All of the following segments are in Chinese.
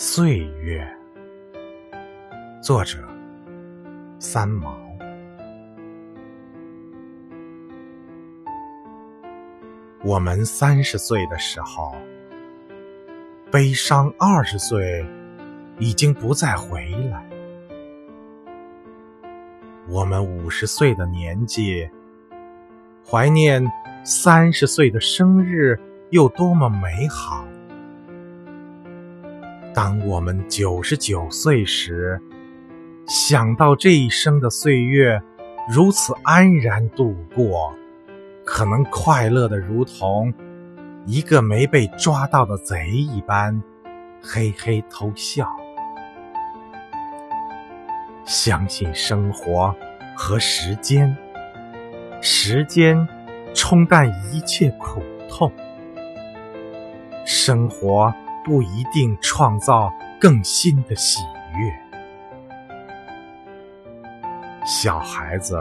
岁月，作者三毛。我们三十岁的时候，悲伤二十岁已经不再回来；我们五十岁的年纪，怀念三十岁的生日有多么美好。当我们九十九岁时，想到这一生的岁月如此安然度过，可能快乐的如同一个没被抓到的贼一般，嘿嘿偷笑。相信生活和时间，时间冲淡一切苦痛，生活。不一定创造更新的喜悦。小孩子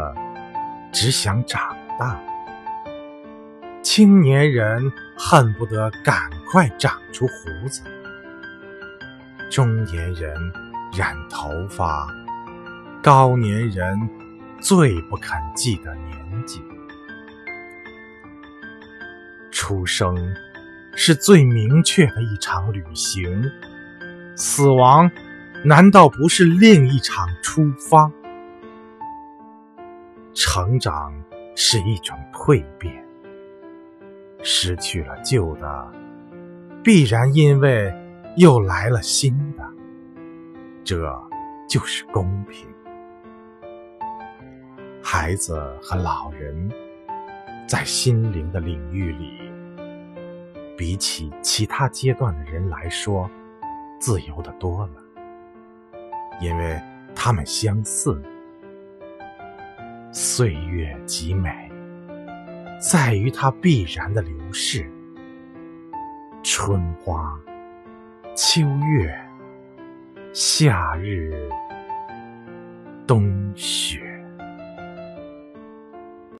只想长大，青年人恨不得赶快长出胡子，中年人染头发，高年人最不肯记得年纪，出生。是最明确的一场旅行，死亡难道不是另一场出发？成长是一种蜕变，失去了旧的，必然因为又来了新的，这就是公平。孩子和老人在心灵的领域里。比起其他阶段的人来说，自由的多了，因为他们相似。岁月极美，在于它必然的流逝。春花、秋月、夏日、冬雪。